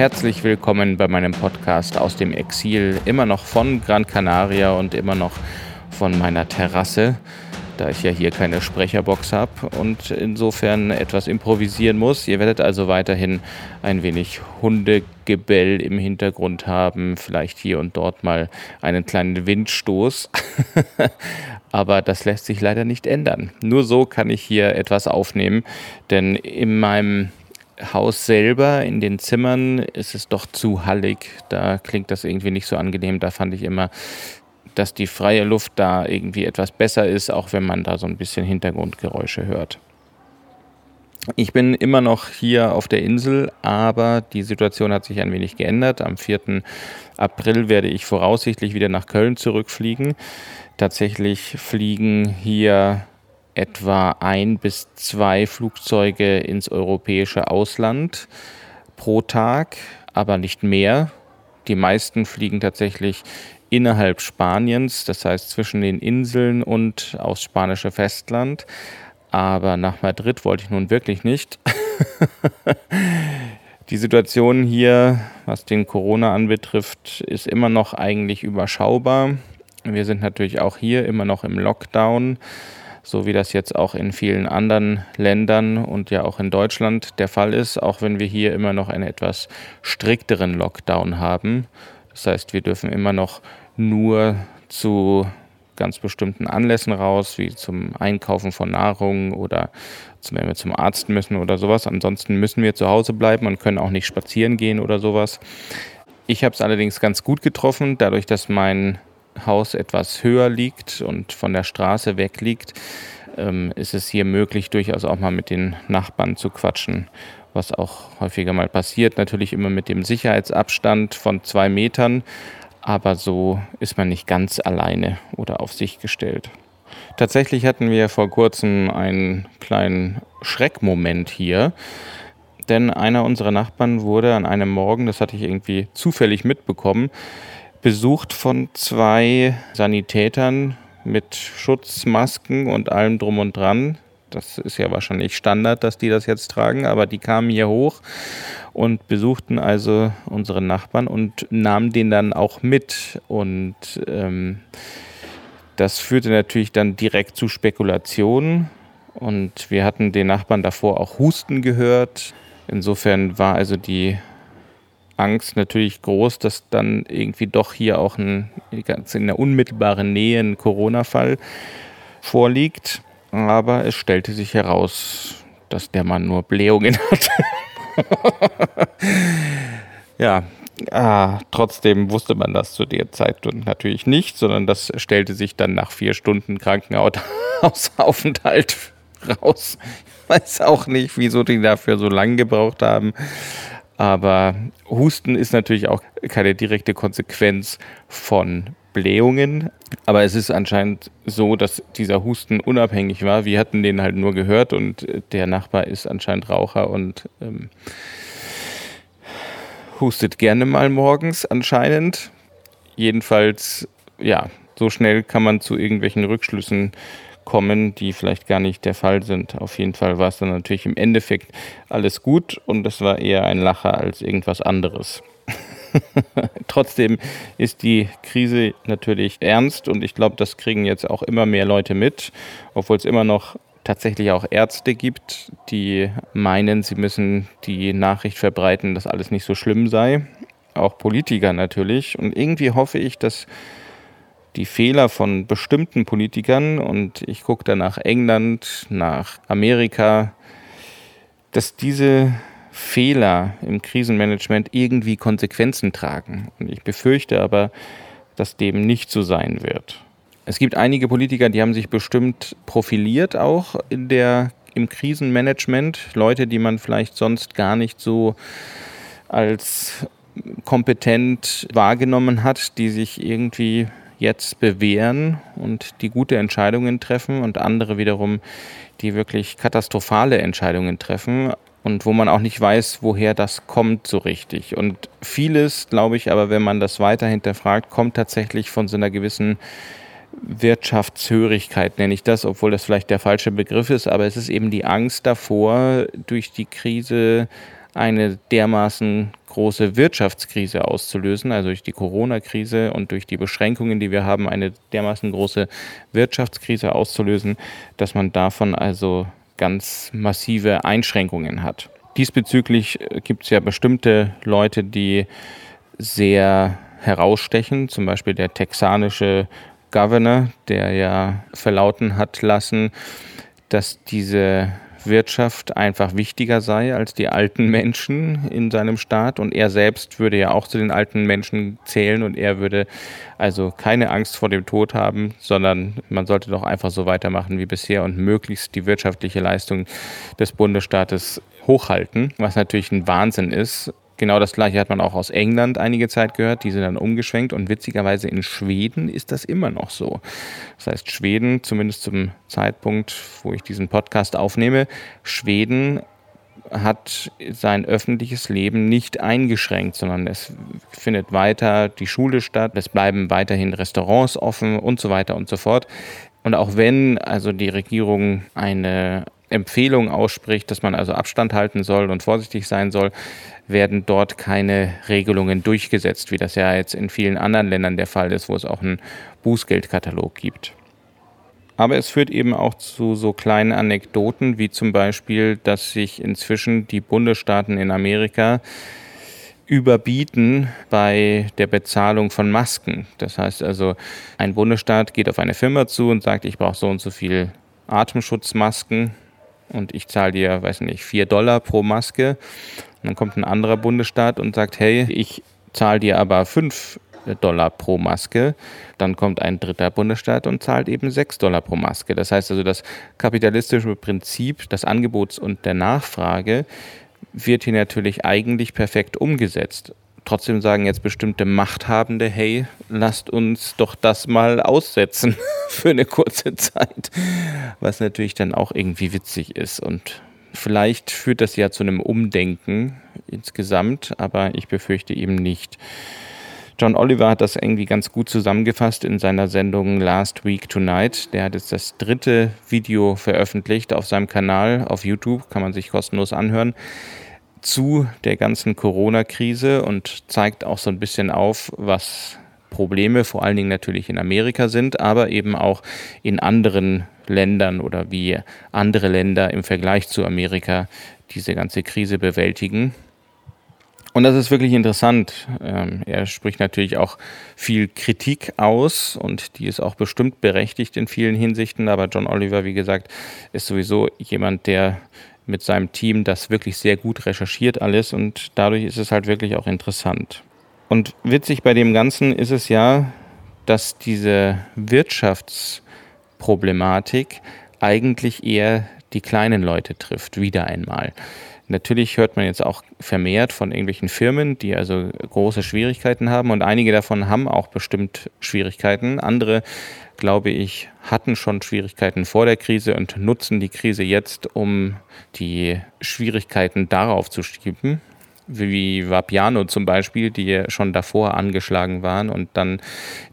Herzlich willkommen bei meinem Podcast aus dem Exil, immer noch von Gran Canaria und immer noch von meiner Terrasse, da ich ja hier keine Sprecherbox habe und insofern etwas improvisieren muss. Ihr werdet also weiterhin ein wenig Hundegebell im Hintergrund haben, vielleicht hier und dort mal einen kleinen Windstoß. Aber das lässt sich leider nicht ändern. Nur so kann ich hier etwas aufnehmen, denn in meinem Haus selber, in den Zimmern, ist es doch zu hallig. Da klingt das irgendwie nicht so angenehm. Da fand ich immer, dass die freie Luft da irgendwie etwas besser ist, auch wenn man da so ein bisschen Hintergrundgeräusche hört. Ich bin immer noch hier auf der Insel, aber die Situation hat sich ein wenig geändert. Am 4. April werde ich voraussichtlich wieder nach Köln zurückfliegen. Tatsächlich fliegen hier etwa ein bis zwei Flugzeuge ins europäische Ausland pro Tag, aber nicht mehr. Die meisten fliegen tatsächlich innerhalb Spaniens, das heißt zwischen den Inseln und aufs spanische Festland. Aber nach Madrid wollte ich nun wirklich nicht. Die Situation hier, was den Corona anbetrifft, ist immer noch eigentlich überschaubar. Wir sind natürlich auch hier immer noch im Lockdown so wie das jetzt auch in vielen anderen Ländern und ja auch in Deutschland der Fall ist, auch wenn wir hier immer noch einen etwas strikteren Lockdown haben. Das heißt, wir dürfen immer noch nur zu ganz bestimmten Anlässen raus, wie zum Einkaufen von Nahrung oder wenn wir zum Arzt müssen oder sowas. Ansonsten müssen wir zu Hause bleiben und können auch nicht spazieren gehen oder sowas. Ich habe es allerdings ganz gut getroffen, dadurch, dass mein Haus etwas höher liegt und von der Straße weg liegt, ähm, ist es hier möglich, durchaus auch mal mit den Nachbarn zu quatschen, was auch häufiger mal passiert. Natürlich immer mit dem Sicherheitsabstand von zwei Metern, aber so ist man nicht ganz alleine oder auf sich gestellt. Tatsächlich hatten wir vor kurzem einen kleinen Schreckmoment hier denn einer unserer Nachbarn wurde an einem Morgen, das hatte ich irgendwie zufällig mitbekommen, besucht von zwei Sanitätern mit Schutzmasken und allem drum und dran. Das ist ja wahrscheinlich Standard, dass die das jetzt tragen, aber die kamen hier hoch und besuchten also unsere Nachbarn und nahmen den dann auch mit. Und ähm, das führte natürlich dann direkt zu Spekulationen. Und wir hatten den Nachbarn davor auch Husten gehört. Insofern war also die Angst natürlich groß, dass dann irgendwie doch hier auch ein, in der unmittelbaren Nähe ein Corona-Fall vorliegt. Aber es stellte sich heraus, dass der Mann nur Blähungen hatte. ja, ah, trotzdem wusste man das zu der Zeit natürlich nicht, sondern das stellte sich dann nach vier Stunden Krankenhausaufenthalt raus. Ich weiß auch nicht, wieso die dafür so lange gebraucht haben. Aber Husten ist natürlich auch keine direkte Konsequenz von Blähungen. Aber es ist anscheinend so, dass dieser Husten unabhängig war. Wir hatten den halt nur gehört und der Nachbar ist anscheinend Raucher und ähm, hustet gerne mal morgens anscheinend. Jedenfalls, ja, so schnell kann man zu irgendwelchen Rückschlüssen kommen, die vielleicht gar nicht der Fall sind. Auf jeden Fall war es dann natürlich im Endeffekt alles gut und es war eher ein Lacher als irgendwas anderes. Trotzdem ist die Krise natürlich ernst und ich glaube, das kriegen jetzt auch immer mehr Leute mit, obwohl es immer noch tatsächlich auch Ärzte gibt, die meinen, sie müssen die Nachricht verbreiten, dass alles nicht so schlimm sei. Auch Politiker natürlich. Und irgendwie hoffe ich, dass die Fehler von bestimmten Politikern und ich gucke da nach England, nach Amerika, dass diese Fehler im Krisenmanagement irgendwie Konsequenzen tragen. Und ich befürchte aber, dass dem nicht so sein wird. Es gibt einige Politiker, die haben sich bestimmt profiliert auch in der, im Krisenmanagement. Leute, die man vielleicht sonst gar nicht so als kompetent wahrgenommen hat, die sich irgendwie jetzt bewähren und die gute Entscheidungen treffen und andere wiederum, die wirklich katastrophale Entscheidungen treffen und wo man auch nicht weiß, woher das kommt so richtig. Und vieles, glaube ich, aber wenn man das weiter hinterfragt, kommt tatsächlich von so einer gewissen Wirtschaftshörigkeit, nenne ich das, obwohl das vielleicht der falsche Begriff ist, aber es ist eben die Angst davor, durch die Krise eine dermaßen große Wirtschaftskrise auszulösen, also durch die Corona-Krise und durch die Beschränkungen, die wir haben, eine dermaßen große Wirtschaftskrise auszulösen, dass man davon also ganz massive Einschränkungen hat. Diesbezüglich äh, gibt es ja bestimmte Leute, die sehr herausstechen, zum Beispiel der texanische Governor, der ja verlauten hat lassen, dass diese Wirtschaft einfach wichtiger sei als die alten Menschen in seinem Staat. Und er selbst würde ja auch zu den alten Menschen zählen und er würde also keine Angst vor dem Tod haben, sondern man sollte doch einfach so weitermachen wie bisher und möglichst die wirtschaftliche Leistung des Bundesstaates hochhalten, was natürlich ein Wahnsinn ist. Genau das gleiche hat man auch aus England einige Zeit gehört. Die sind dann umgeschwenkt und witzigerweise in Schweden ist das immer noch so. Das heißt, Schweden, zumindest zum Zeitpunkt, wo ich diesen Podcast aufnehme, Schweden hat sein öffentliches Leben nicht eingeschränkt, sondern es findet weiter die Schule statt, es bleiben weiterhin Restaurants offen und so weiter und so fort. Und auch wenn also die Regierung eine Empfehlung ausspricht, dass man also Abstand halten soll und vorsichtig sein soll, werden dort keine Regelungen durchgesetzt, wie das ja jetzt in vielen anderen Ländern der Fall ist, wo es auch einen Bußgeldkatalog gibt. Aber es führt eben auch zu so kleinen Anekdoten, wie zum Beispiel, dass sich inzwischen die Bundesstaaten in Amerika überbieten bei der Bezahlung von Masken. Das heißt also, ein Bundesstaat geht auf eine Firma zu und sagt, ich brauche so und so viel Atemschutzmasken und ich zahle dir, weiß nicht, vier Dollar pro Maske. Und dann kommt ein anderer Bundesstaat und sagt, hey, ich zahle dir aber fünf Dollar pro Maske. Dann kommt ein dritter Bundesstaat und zahlt eben sechs Dollar pro Maske. Das heißt also, das kapitalistische Prinzip des Angebots und der Nachfrage wird hier natürlich eigentlich perfekt umgesetzt. Trotzdem sagen jetzt bestimmte Machthabende, hey, lasst uns doch das mal aussetzen für eine kurze Zeit. Was natürlich dann auch irgendwie witzig ist. Und vielleicht führt das ja zu einem Umdenken insgesamt, aber ich befürchte eben nicht. John Oliver hat das irgendwie ganz gut zusammengefasst in seiner Sendung Last Week Tonight. Der hat jetzt das dritte Video veröffentlicht auf seinem Kanal auf YouTube, kann man sich kostenlos anhören zu der ganzen Corona-Krise und zeigt auch so ein bisschen auf, was Probleme vor allen Dingen natürlich in Amerika sind, aber eben auch in anderen Ländern oder wie andere Länder im Vergleich zu Amerika diese ganze Krise bewältigen. Und das ist wirklich interessant. Ähm, er spricht natürlich auch viel Kritik aus und die ist auch bestimmt berechtigt in vielen Hinsichten. Aber John Oliver, wie gesagt, ist sowieso jemand, der mit seinem Team das wirklich sehr gut recherchiert alles und dadurch ist es halt wirklich auch interessant. Und witzig bei dem Ganzen ist es ja, dass diese Wirtschaftsproblematik eigentlich eher die kleinen Leute trifft, wieder einmal. Natürlich hört man jetzt auch vermehrt von irgendwelchen Firmen, die also große Schwierigkeiten haben und einige davon haben auch bestimmt Schwierigkeiten. Andere, glaube ich, hatten schon Schwierigkeiten vor der Krise und nutzen die Krise jetzt, um die Schwierigkeiten darauf zu schieben wie Vapiano zum Beispiel, die schon davor angeschlagen waren und dann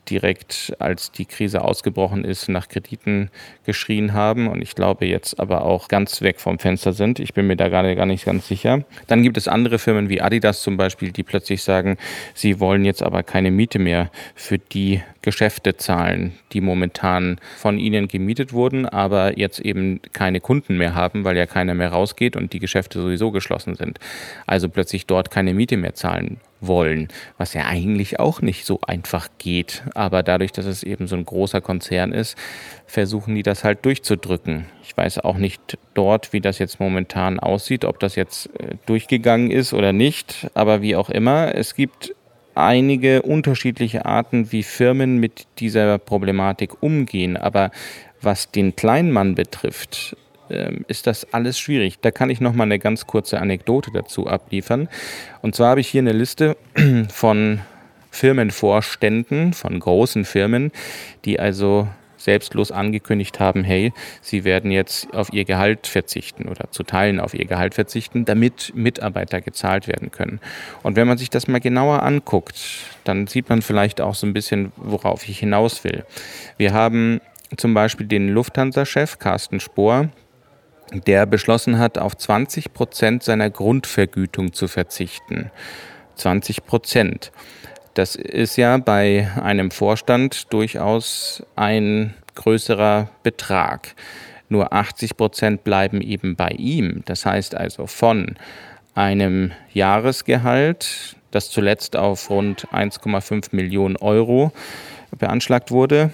direkt, als die Krise ausgebrochen ist, nach Krediten geschrien haben und ich glaube jetzt aber auch ganz weg vom Fenster sind. Ich bin mir da gerade gar nicht ganz sicher. Dann gibt es andere Firmen wie Adidas zum Beispiel, die plötzlich sagen, sie wollen jetzt aber keine Miete mehr für die Geschäfte zahlen, die momentan von ihnen gemietet wurden, aber jetzt eben keine Kunden mehr haben, weil ja keiner mehr rausgeht und die Geschäfte sowieso geschlossen sind. Also plötzlich dort keine Miete mehr zahlen wollen, was ja eigentlich auch nicht so einfach geht. Aber dadurch, dass es eben so ein großer Konzern ist, versuchen die das halt durchzudrücken. Ich weiß auch nicht dort, wie das jetzt momentan aussieht, ob das jetzt äh, durchgegangen ist oder nicht. Aber wie auch immer, es gibt einige unterschiedliche Arten, wie Firmen mit dieser Problematik umgehen. Aber was den Kleinmann betrifft, ähm, ist das alles schwierig. Da kann ich noch mal eine ganz kurze Anekdote dazu abliefern. Und zwar habe ich hier eine Liste von Firmenvorständen, von großen Firmen, die also selbstlos angekündigt haben, hey, sie werden jetzt auf ihr Gehalt verzichten oder zu Teilen auf ihr Gehalt verzichten, damit Mitarbeiter gezahlt werden können. Und wenn man sich das mal genauer anguckt, dann sieht man vielleicht auch so ein bisschen, worauf ich hinaus will. Wir haben zum Beispiel den Lufthansa-Chef Carsten Spohr, der beschlossen hat, auf 20 Prozent seiner Grundvergütung zu verzichten. 20 Prozent. Das ist ja bei einem Vorstand durchaus ein größerer Betrag. Nur 80 Prozent bleiben eben bei ihm. Das heißt also von einem Jahresgehalt, das zuletzt auf rund 1,5 Millionen Euro beanschlagt wurde,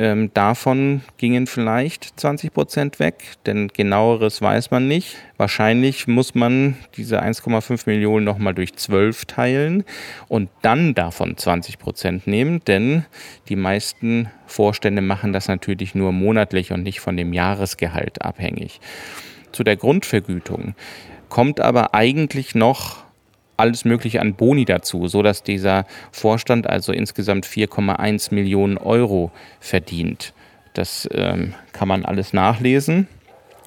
ähm, davon gingen vielleicht 20 Prozent weg, denn genaueres weiß man nicht. Wahrscheinlich muss man diese 1,5 Millionen nochmal durch 12 teilen und dann davon 20 Prozent nehmen, denn die meisten Vorstände machen das natürlich nur monatlich und nicht von dem Jahresgehalt abhängig. Zu der Grundvergütung kommt aber eigentlich noch alles Mögliche an Boni dazu, sodass dieser Vorstand also insgesamt 4,1 Millionen Euro verdient. Das ähm, kann man alles nachlesen.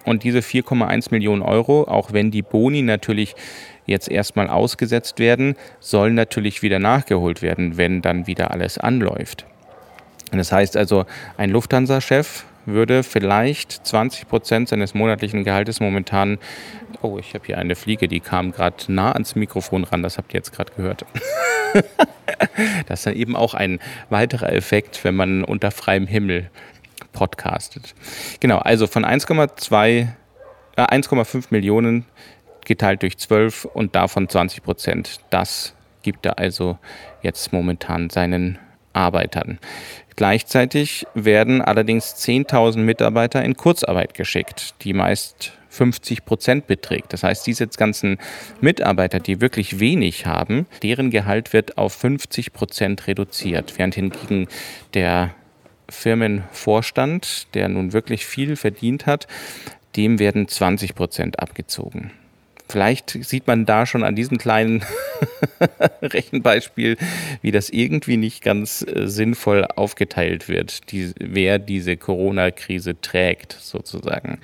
Und diese 4,1 Millionen Euro, auch wenn die Boni natürlich jetzt erstmal ausgesetzt werden, sollen natürlich wieder nachgeholt werden, wenn dann wieder alles anläuft. Das heißt also, ein Lufthansa-Chef würde vielleicht 20 Prozent seines monatlichen Gehaltes momentan Oh, ich habe hier eine Fliege, die kam gerade nah ans Mikrofon ran. Das habt ihr jetzt gerade gehört. das ist dann eben auch ein weiterer Effekt, wenn man unter freiem Himmel podcastet. Genau, also von 1,2, äh, 1,5 Millionen geteilt durch 12 und davon 20 Prozent. Das gibt er also jetzt momentan seinen Arbeitern. Gleichzeitig werden allerdings 10.000 Mitarbeiter in Kurzarbeit geschickt, die meist 50 Prozent beträgt. Das heißt, diese ganzen Mitarbeiter, die wirklich wenig haben, deren Gehalt wird auf 50 Prozent reduziert, während hingegen der Firmenvorstand, der nun wirklich viel verdient hat, dem werden 20 Prozent abgezogen. Vielleicht sieht man da schon an diesem kleinen Rechenbeispiel, wie das irgendwie nicht ganz äh, sinnvoll aufgeteilt wird, die, wer diese Corona-Krise trägt, sozusagen.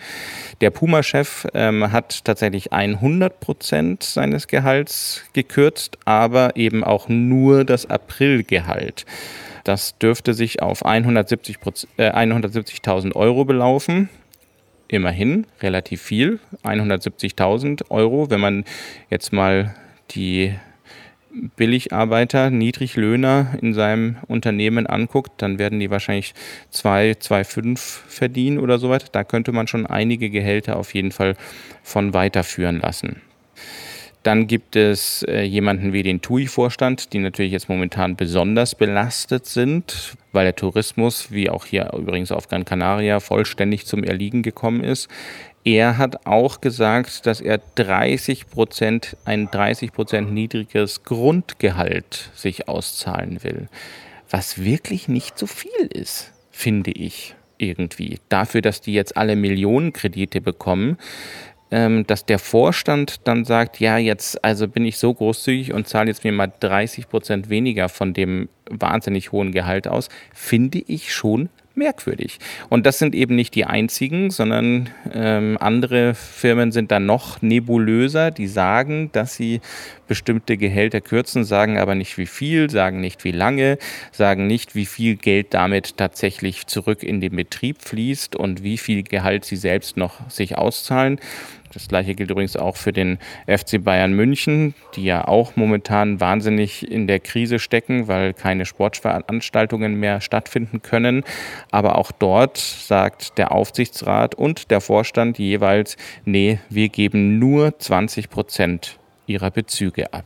Der Puma-Chef ähm, hat tatsächlich 100 Prozent seines Gehalts gekürzt, aber eben auch nur das Aprilgehalt. Das dürfte sich auf 170.000 äh, 170 Euro belaufen immerhin relativ viel, 170.000 Euro. Wenn man jetzt mal die Billigarbeiter, Niedriglöhner in seinem Unternehmen anguckt, dann werden die wahrscheinlich 2, 2,5 verdienen oder so weiter. Da könnte man schon einige Gehälter auf jeden Fall von weiterführen lassen. Dann gibt es äh, jemanden wie den TUI-Vorstand, die natürlich jetzt momentan besonders belastet sind, weil der Tourismus, wie auch hier übrigens auf Gran Canaria, vollständig zum Erliegen gekommen ist. Er hat auch gesagt, dass er 30 Prozent, ein 30 Prozent niedriges Grundgehalt sich auszahlen will. Was wirklich nicht so viel ist, finde ich irgendwie. Dafür, dass die jetzt alle Millionenkredite bekommen, ähm, dass der Vorstand dann sagt, ja, jetzt also bin ich so großzügig und zahle jetzt mir mal 30 Prozent weniger von dem wahnsinnig hohen Gehalt aus, finde ich schon merkwürdig. Und das sind eben nicht die einzigen, sondern ähm, andere Firmen sind dann noch nebulöser, die sagen, dass sie bestimmte Gehälter kürzen, sagen aber nicht wie viel, sagen nicht wie lange, sagen nicht, wie viel Geld damit tatsächlich zurück in den Betrieb fließt und wie viel Gehalt sie selbst noch sich auszahlen. Das gleiche gilt übrigens auch für den FC Bayern München, die ja auch momentan wahnsinnig in der Krise stecken, weil keine Sportveranstaltungen mehr stattfinden können. Aber auch dort sagt der Aufsichtsrat und der Vorstand jeweils, nee, wir geben nur 20 Prozent ihrer Bezüge ab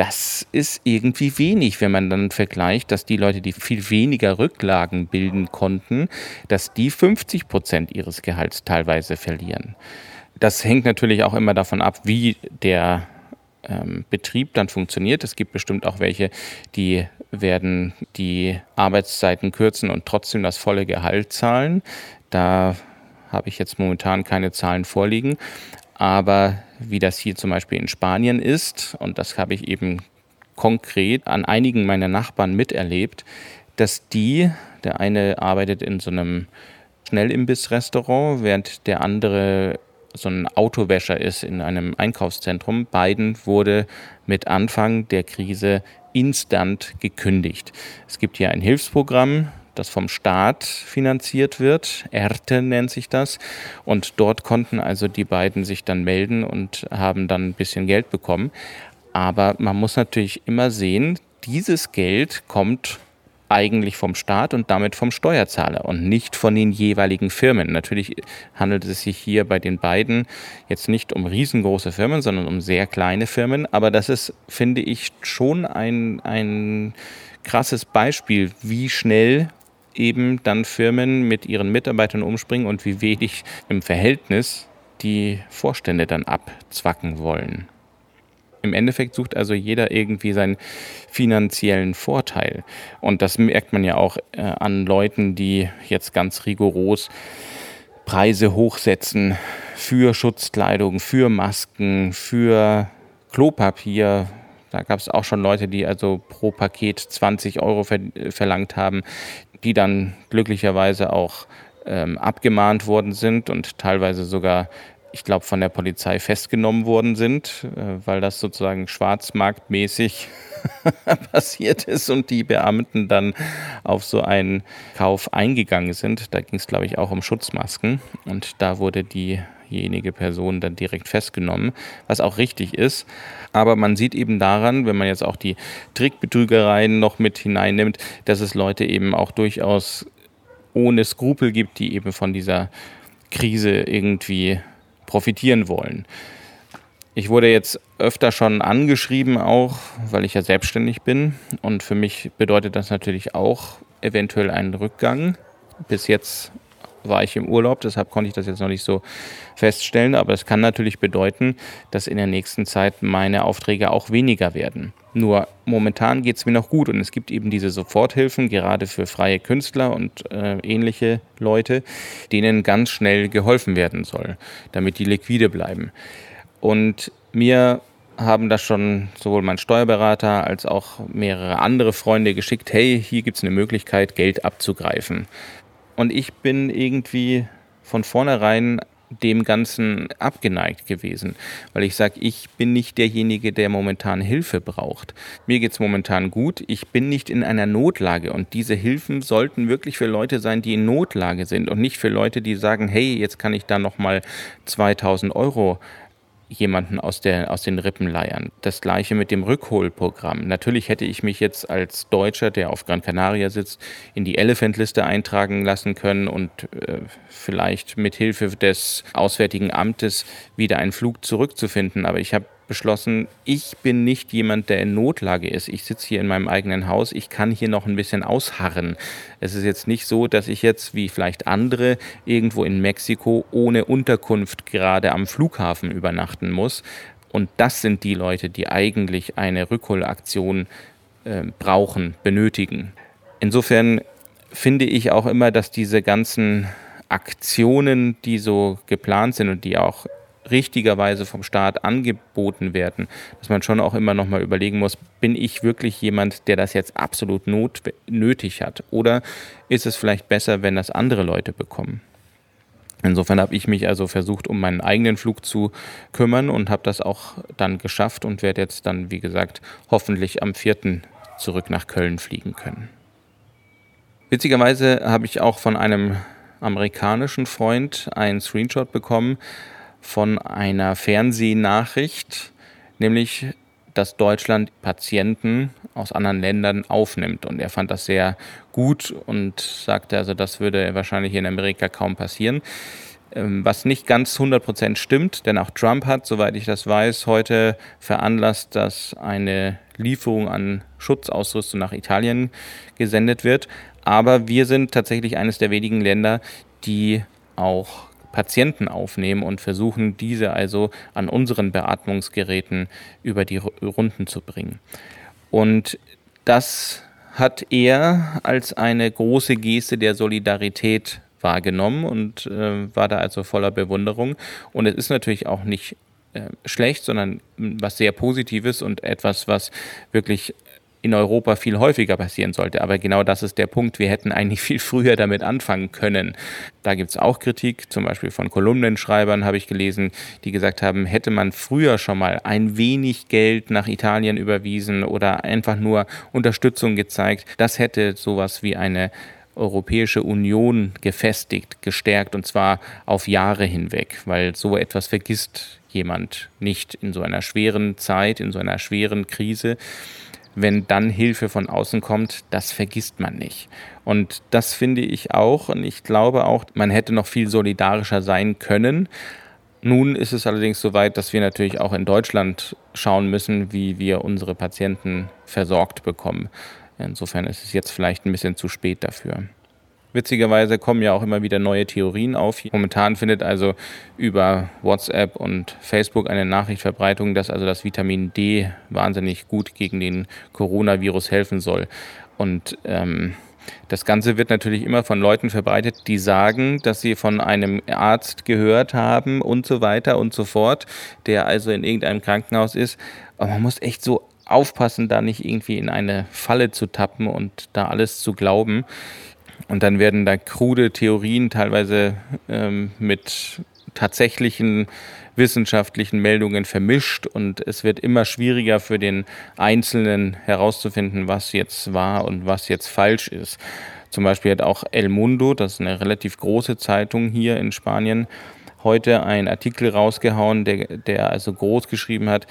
das ist irgendwie wenig, wenn man dann vergleicht, dass die Leute, die viel weniger Rücklagen bilden konnten, dass die 50 Prozent ihres Gehalts teilweise verlieren. Das hängt natürlich auch immer davon ab, wie der ähm, Betrieb dann funktioniert. Es gibt bestimmt auch welche, die werden die Arbeitszeiten kürzen und trotzdem das volle Gehalt zahlen. Da habe ich jetzt momentan keine Zahlen vorliegen. Aber wie das hier zum Beispiel in Spanien ist, und das habe ich eben konkret an einigen meiner Nachbarn miterlebt, dass die, der eine arbeitet in so einem Schnellimbissrestaurant, während der andere so ein Autowäscher ist in einem Einkaufszentrum. Beiden wurde mit Anfang der Krise instant gekündigt. Es gibt hier ein Hilfsprogramm, das vom Staat finanziert wird. ERTE nennt sich das. Und dort konnten also die beiden sich dann melden und haben dann ein bisschen Geld bekommen. Aber man muss natürlich immer sehen, dieses Geld kommt eigentlich vom Staat und damit vom Steuerzahler und nicht von den jeweiligen Firmen. Natürlich handelt es sich hier bei den beiden jetzt nicht um riesengroße Firmen, sondern um sehr kleine Firmen. Aber das ist, finde ich, schon ein, ein krasses Beispiel, wie schnell eben dann Firmen mit ihren Mitarbeitern umspringen und wie wenig im Verhältnis die Vorstände dann abzwacken wollen. Im Endeffekt sucht also jeder irgendwie seinen finanziellen Vorteil. Und das merkt man ja auch äh, an Leuten, die jetzt ganz rigoros Preise hochsetzen für Schutzkleidung, für Masken, für Klopapier. Da gab es auch schon Leute, die also pro Paket 20 Euro ver verlangt haben, die dann glücklicherweise auch ähm, abgemahnt worden sind und teilweise sogar ich glaube, von der Polizei festgenommen worden sind, äh, weil das sozusagen schwarzmarktmäßig passiert ist und die Beamten dann auf so einen Kauf eingegangen sind. Da ging es, glaube ich, auch um Schutzmasken und da wurde diejenige Person dann direkt festgenommen, was auch richtig ist. Aber man sieht eben daran, wenn man jetzt auch die Trickbetrügereien noch mit hineinnimmt, dass es Leute eben auch durchaus ohne Skrupel gibt, die eben von dieser Krise irgendwie profitieren wollen. Ich wurde jetzt öfter schon angeschrieben, auch weil ich ja selbstständig bin. Und für mich bedeutet das natürlich auch eventuell einen Rückgang. Bis jetzt war ich im Urlaub, deshalb konnte ich das jetzt noch nicht so feststellen. Aber es kann natürlich bedeuten, dass in der nächsten Zeit meine Aufträge auch weniger werden. Nur momentan geht es mir noch gut und es gibt eben diese Soforthilfen, gerade für freie Künstler und äh, ähnliche Leute, denen ganz schnell geholfen werden soll, damit die liquide bleiben. Und mir haben das schon sowohl mein Steuerberater als auch mehrere andere Freunde geschickt, hey, hier gibt es eine Möglichkeit, Geld abzugreifen. Und ich bin irgendwie von vornherein dem Ganzen abgeneigt gewesen, weil ich sage, ich bin nicht derjenige, der momentan Hilfe braucht. Mir geht es momentan gut, ich bin nicht in einer Notlage. Und diese Hilfen sollten wirklich für Leute sein, die in Notlage sind und nicht für Leute, die sagen, hey, jetzt kann ich da nochmal 2000 Euro jemanden aus, der, aus den Rippen leiern. Das gleiche mit dem Rückholprogramm. Natürlich hätte ich mich jetzt als Deutscher, der auf Gran Canaria sitzt, in die Elephant-Liste eintragen lassen können und äh, vielleicht mit Hilfe des Auswärtigen Amtes wieder einen Flug zurückzufinden. Aber ich habe beschlossen, ich bin nicht jemand, der in Notlage ist. Ich sitze hier in meinem eigenen Haus, ich kann hier noch ein bisschen ausharren. Es ist jetzt nicht so, dass ich jetzt, wie vielleicht andere, irgendwo in Mexiko ohne Unterkunft gerade am Flughafen übernachten muss. Und das sind die Leute, die eigentlich eine Rückholaktion äh, brauchen, benötigen. Insofern finde ich auch immer, dass diese ganzen Aktionen, die so geplant sind und die auch richtigerweise vom Staat angeboten werden, dass man schon auch immer noch mal überlegen muss, bin ich wirklich jemand, der das jetzt absolut not nötig hat? Oder ist es vielleicht besser, wenn das andere Leute bekommen? Insofern habe ich mich also versucht, um meinen eigenen Flug zu kümmern und habe das auch dann geschafft und werde jetzt dann, wie gesagt, hoffentlich am 4. zurück nach Köln fliegen können. Witzigerweise habe ich auch von einem amerikanischen Freund einen Screenshot bekommen, von einer Fernsehnachricht, nämlich dass Deutschland Patienten aus anderen Ländern aufnimmt. Und er fand das sehr gut und sagte, also das würde wahrscheinlich in Amerika kaum passieren. Ähm, was nicht ganz 100% stimmt, denn auch Trump hat, soweit ich das weiß, heute veranlasst, dass eine Lieferung an Schutzausrüstung nach Italien gesendet wird. Aber wir sind tatsächlich eines der wenigen Länder, die auch Patienten aufnehmen und versuchen, diese also an unseren Beatmungsgeräten über die Runden zu bringen. Und das hat er als eine große Geste der Solidarität wahrgenommen und äh, war da also voller Bewunderung. Und es ist natürlich auch nicht äh, schlecht, sondern was sehr Positives und etwas, was wirklich in Europa viel häufiger passieren sollte. Aber genau das ist der Punkt. Wir hätten eigentlich viel früher damit anfangen können. Da gibt es auch Kritik, zum Beispiel von Kolumnenschreibern habe ich gelesen, die gesagt haben, hätte man früher schon mal ein wenig Geld nach Italien überwiesen oder einfach nur Unterstützung gezeigt, das hätte sowas wie eine Europäische Union gefestigt, gestärkt und zwar auf Jahre hinweg, weil so etwas vergisst jemand nicht in so einer schweren Zeit, in so einer schweren Krise. Wenn dann Hilfe von außen kommt, das vergisst man nicht. Und das finde ich auch. Und ich glaube auch, man hätte noch viel solidarischer sein können. Nun ist es allerdings so weit, dass wir natürlich auch in Deutschland schauen müssen, wie wir unsere Patienten versorgt bekommen. Insofern ist es jetzt vielleicht ein bisschen zu spät dafür. Witzigerweise kommen ja auch immer wieder neue Theorien auf. Momentan findet also über WhatsApp und Facebook eine Nachrichtverbreitung, dass also das Vitamin D wahnsinnig gut gegen den Coronavirus helfen soll. Und ähm, das Ganze wird natürlich immer von Leuten verbreitet, die sagen, dass sie von einem Arzt gehört haben und so weiter und so fort, der also in irgendeinem Krankenhaus ist. Aber man muss echt so aufpassen, da nicht irgendwie in eine Falle zu tappen und da alles zu glauben. Und dann werden da krude Theorien teilweise ähm, mit tatsächlichen wissenschaftlichen Meldungen vermischt und es wird immer schwieriger für den Einzelnen herauszufinden, was jetzt wahr und was jetzt falsch ist. Zum Beispiel hat auch El Mundo, das ist eine relativ große Zeitung hier in Spanien, heute einen Artikel rausgehauen, der, der also groß geschrieben hat,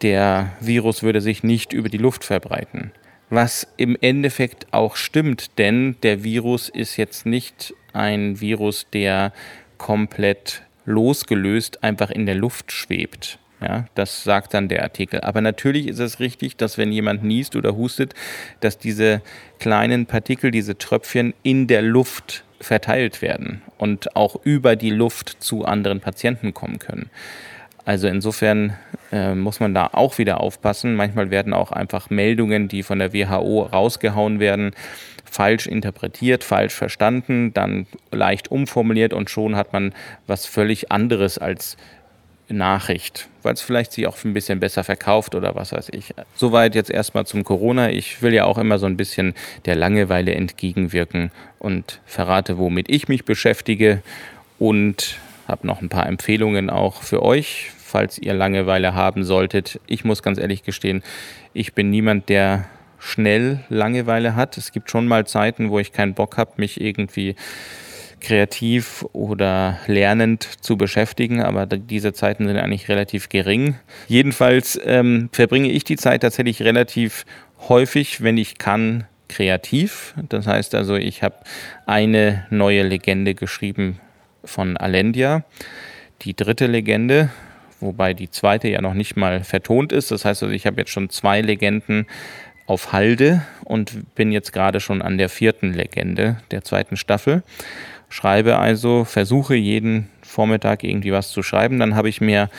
der Virus würde sich nicht über die Luft verbreiten. Was im Endeffekt auch stimmt, denn der Virus ist jetzt nicht ein Virus, der komplett losgelöst einfach in der Luft schwebt. Ja, das sagt dann der Artikel. Aber natürlich ist es richtig, dass wenn jemand niest oder hustet, dass diese kleinen Partikel, diese Tröpfchen in der Luft verteilt werden und auch über die Luft zu anderen Patienten kommen können. Also insofern äh, muss man da auch wieder aufpassen. Manchmal werden auch einfach Meldungen, die von der WHO rausgehauen werden, falsch interpretiert, falsch verstanden, dann leicht umformuliert und schon hat man was völlig anderes als Nachricht, weil es vielleicht sich auch ein bisschen besser verkauft oder was weiß ich. Soweit jetzt erstmal zum Corona. Ich will ja auch immer so ein bisschen der Langeweile entgegenwirken und verrate, womit ich mich beschäftige und habe noch ein paar Empfehlungen auch für euch, falls ihr Langeweile haben solltet. Ich muss ganz ehrlich gestehen, ich bin niemand, der schnell Langeweile hat. Es gibt schon mal Zeiten, wo ich keinen Bock habe, mich irgendwie kreativ oder lernend zu beschäftigen, aber diese Zeiten sind eigentlich relativ gering. Jedenfalls ähm, verbringe ich die Zeit tatsächlich relativ häufig, wenn ich kann, kreativ. Das heißt also, ich habe eine neue Legende geschrieben von Alendia, die dritte Legende, wobei die zweite ja noch nicht mal vertont ist. Das heißt also, ich habe jetzt schon zwei Legenden auf Halde und bin jetzt gerade schon an der vierten Legende der zweiten Staffel. Schreibe also, versuche jeden Vormittag irgendwie was zu schreiben. Dann habe ich mir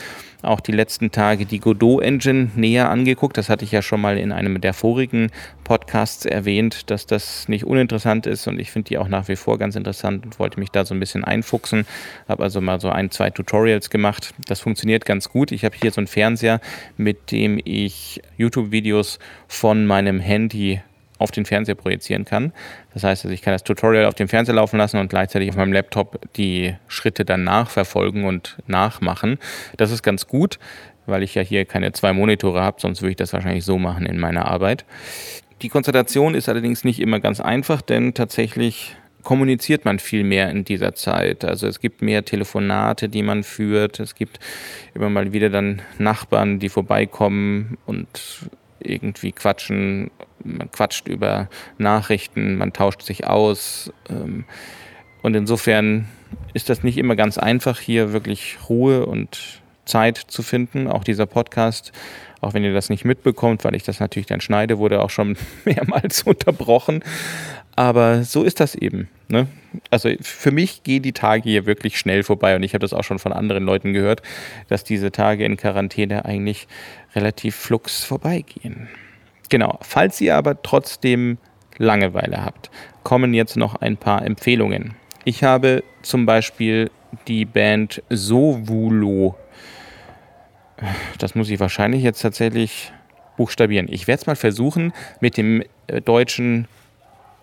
auch die letzten Tage die Godot Engine näher angeguckt. Das hatte ich ja schon mal in einem der vorigen Podcasts erwähnt, dass das nicht uninteressant ist und ich finde die auch nach wie vor ganz interessant und wollte mich da so ein bisschen einfuchsen. Habe also mal so ein, zwei Tutorials gemacht. Das funktioniert ganz gut. Ich habe hier so einen Fernseher, mit dem ich YouTube-Videos von meinem Handy auf den Fernseher projizieren kann. Das heißt, also ich kann das Tutorial auf dem Fernseher laufen lassen und gleichzeitig auf meinem Laptop die Schritte dann nachverfolgen und nachmachen. Das ist ganz gut, weil ich ja hier keine zwei Monitore habe, sonst würde ich das wahrscheinlich so machen in meiner Arbeit. Die Konzentration ist allerdings nicht immer ganz einfach, denn tatsächlich kommuniziert man viel mehr in dieser Zeit. Also es gibt mehr Telefonate, die man führt. Es gibt immer mal wieder dann Nachbarn, die vorbeikommen und irgendwie quatschen man quatscht über Nachrichten, man tauscht sich aus. Ähm, und insofern ist das nicht immer ganz einfach, hier wirklich Ruhe und Zeit zu finden. Auch dieser Podcast, auch wenn ihr das nicht mitbekommt, weil ich das natürlich dann schneide, wurde auch schon mehrmals unterbrochen. Aber so ist das eben. Ne? Also für mich gehen die Tage hier wirklich schnell vorbei und ich habe das auch schon von anderen Leuten gehört, dass diese Tage in Quarantäne eigentlich relativ flugs vorbeigehen. Genau, falls ihr aber trotzdem Langeweile habt, kommen jetzt noch ein paar Empfehlungen. Ich habe zum Beispiel die Band Sovulo. Das muss ich wahrscheinlich jetzt tatsächlich buchstabieren. Ich werde es mal versuchen, mit dem äh, deutschen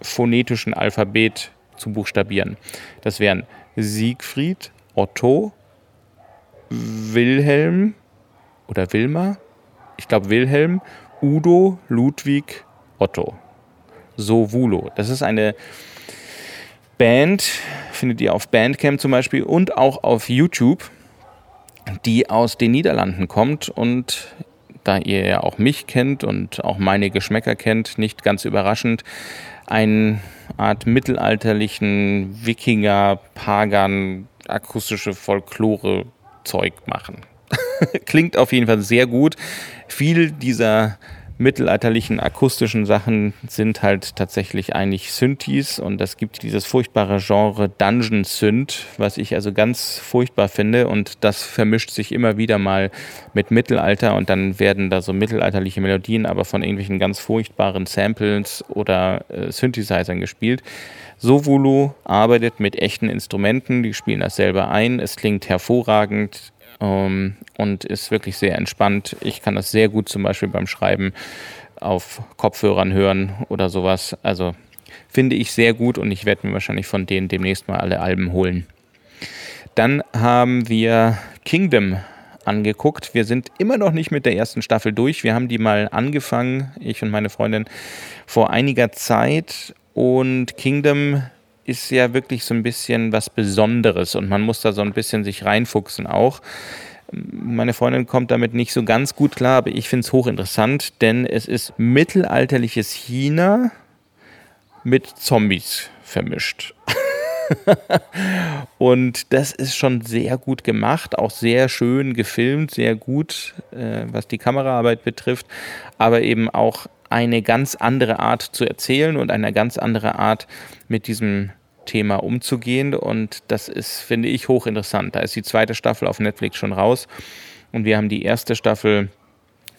phonetischen Alphabet zu buchstabieren. Das wären Siegfried, Otto, Wilhelm oder Wilma, ich glaube Wilhelm, Udo Ludwig Otto. Sovulo. Das ist eine Band, findet ihr auf Bandcamp zum Beispiel und auch auf YouTube, die aus den Niederlanden kommt und da ihr ja auch mich kennt und auch meine Geschmäcker kennt, nicht ganz überraschend, eine Art mittelalterlichen Wikinger, Pagan, akustische Folklore-Zeug machen. Klingt auf jeden Fall sehr gut. Viel dieser mittelalterlichen akustischen Sachen sind halt tatsächlich eigentlich Synthes. Und es gibt dieses furchtbare Genre Dungeon Synth, was ich also ganz furchtbar finde. Und das vermischt sich immer wieder mal mit Mittelalter. Und dann werden da so mittelalterliche Melodien aber von irgendwelchen ganz furchtbaren Samples oder äh, Synthesizern gespielt. Sovulu arbeitet mit echten Instrumenten, die spielen das selber ein, es klingt hervorragend, ähm, und ist wirklich sehr entspannt. Ich kann das sehr gut zum Beispiel beim Schreiben auf Kopfhörern hören oder sowas. Also finde ich sehr gut und ich werde mir wahrscheinlich von denen demnächst mal alle Alben holen. Dann haben wir Kingdom angeguckt. Wir sind immer noch nicht mit der ersten Staffel durch. Wir haben die mal angefangen, ich und meine Freundin, vor einiger Zeit. Und Kingdom ist ja wirklich so ein bisschen was Besonderes und man muss da so ein bisschen sich reinfuchsen auch. Meine Freundin kommt damit nicht so ganz gut klar, aber ich finde es hochinteressant, denn es ist mittelalterliches China mit Zombies vermischt. und das ist schon sehr gut gemacht, auch sehr schön gefilmt, sehr gut, äh, was die Kameraarbeit betrifft, aber eben auch eine ganz andere Art zu erzählen und eine ganz andere Art mit diesem Thema umzugehen. Und das ist, finde ich, hochinteressant. Da ist die zweite Staffel auf Netflix schon raus. Und wir haben die erste Staffel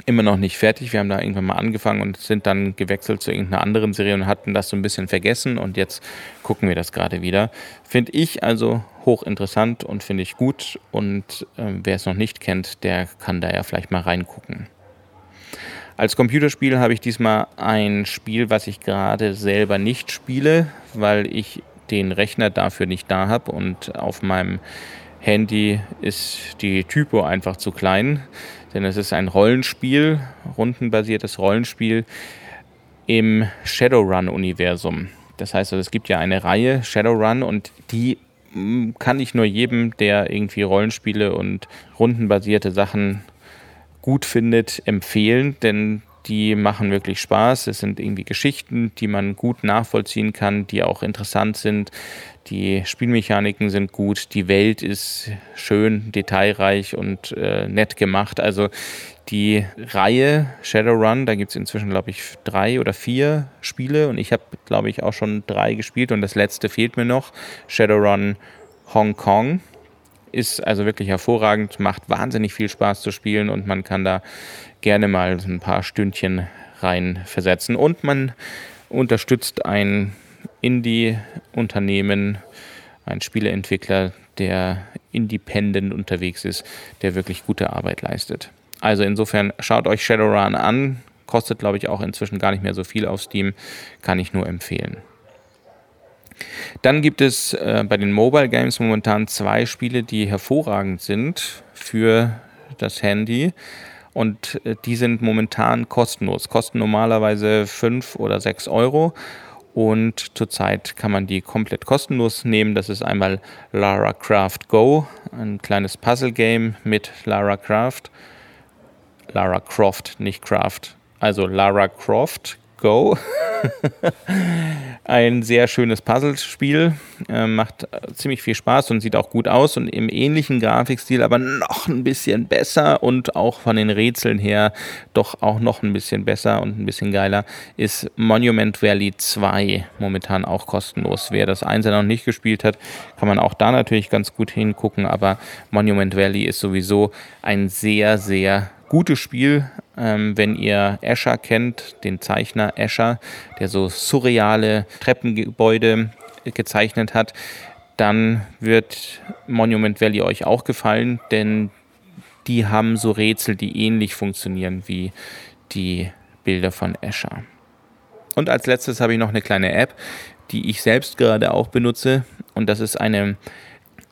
immer noch nicht fertig. Wir haben da irgendwann mal angefangen und sind dann gewechselt zu irgendeiner anderen Serie und hatten das so ein bisschen vergessen. Und jetzt gucken wir das gerade wieder. Finde ich also hochinteressant und finde ich gut. Und äh, wer es noch nicht kennt, der kann da ja vielleicht mal reingucken. Als Computerspiel habe ich diesmal ein Spiel, was ich gerade selber nicht spiele, weil ich den Rechner dafür nicht da habe und auf meinem Handy ist die Typo einfach zu klein, denn es ist ein Rollenspiel, rundenbasiertes Rollenspiel im Shadowrun-Universum. Das heißt, also, es gibt ja eine Reihe Shadowrun und die mm, kann ich nur jedem, der irgendwie Rollenspiele und rundenbasierte Sachen gut findet, empfehlen, denn die machen wirklich Spaß. Es sind irgendwie Geschichten, die man gut nachvollziehen kann, die auch interessant sind. Die Spielmechaniken sind gut, die Welt ist schön, detailreich und äh, nett gemacht. Also die Reihe Shadowrun, da gibt es inzwischen, glaube ich, drei oder vier Spiele und ich habe, glaube ich, auch schon drei gespielt und das letzte fehlt mir noch. Shadowrun Hong Kong ist also wirklich hervorragend, macht wahnsinnig viel Spaß zu spielen und man kann da gerne mal ein paar Stündchen rein versetzen. Und man unterstützt ein Indie-Unternehmen, ein Spieleentwickler, der independent unterwegs ist, der wirklich gute Arbeit leistet. Also insofern schaut euch Shadowrun an, kostet glaube ich auch inzwischen gar nicht mehr so viel auf Steam, kann ich nur empfehlen. Dann gibt es äh, bei den Mobile Games momentan zwei Spiele, die hervorragend sind für das Handy. Und äh, die sind momentan kostenlos. Kosten normalerweise 5 oder 6 Euro. Und zurzeit kann man die komplett kostenlos nehmen. Das ist einmal Lara Craft Go, ein kleines Puzzle-Game mit Lara Craft. Lara Croft, nicht Craft. Also Lara Croft Go. ein sehr schönes Puzzlespiel, äh, macht ziemlich viel Spaß und sieht auch gut aus und im ähnlichen Grafikstil, aber noch ein bisschen besser und auch von den Rätseln her doch auch noch ein bisschen besser und ein bisschen geiler ist Monument Valley 2 momentan auch kostenlos. Wer das Einser noch nicht gespielt hat, kann man auch da natürlich ganz gut hingucken, aber Monument Valley ist sowieso ein sehr, sehr gutes Spiel, wenn ihr Escher kennt, den Zeichner Escher, der so surreale Treppengebäude gezeichnet hat, dann wird Monument Valley euch auch gefallen, denn die haben so Rätsel, die ähnlich funktionieren wie die Bilder von Escher. Und als letztes habe ich noch eine kleine App, die ich selbst gerade auch benutze und das ist eine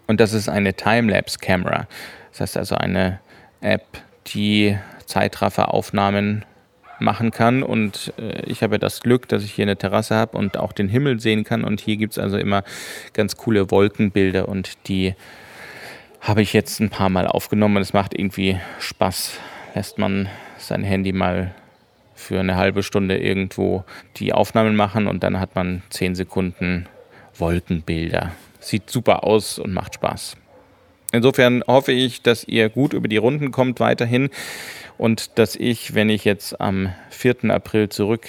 und das ist eine Timelapse-Kamera. Das heißt also eine App, die Zeitrafferaufnahmen machen kann. Und äh, ich habe ja das Glück, dass ich hier eine Terrasse habe und auch den Himmel sehen kann. Und hier gibt es also immer ganz coole Wolkenbilder und die habe ich jetzt ein paar Mal aufgenommen. Es macht irgendwie Spaß. Lässt man sein Handy mal für eine halbe Stunde irgendwo die Aufnahmen machen und dann hat man zehn Sekunden Wolkenbilder. Sieht super aus und macht Spaß. Insofern hoffe ich, dass ihr gut über die Runden kommt weiterhin und dass ich, wenn ich jetzt am 4. April zurück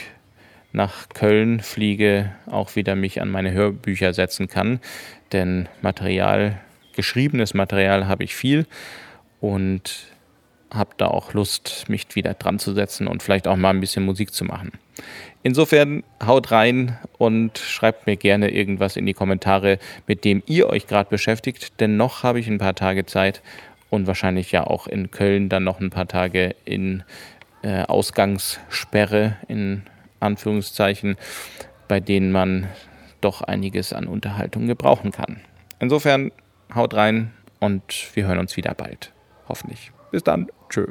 nach Köln fliege, auch wieder mich an meine Hörbücher setzen kann. Denn Material, geschriebenes Material habe ich viel und habe da auch Lust, mich wieder dran zu setzen und vielleicht auch mal ein bisschen Musik zu machen. Insofern haut rein und schreibt mir gerne irgendwas in die Kommentare, mit dem ihr euch gerade beschäftigt, denn noch habe ich ein paar Tage Zeit und wahrscheinlich ja auch in Köln dann noch ein paar Tage in äh, Ausgangssperre in Anführungszeichen, bei denen man doch einiges an Unterhaltung gebrauchen kann. Insofern haut rein und wir hören uns wieder bald. Hoffentlich. Bis dann. Tschö.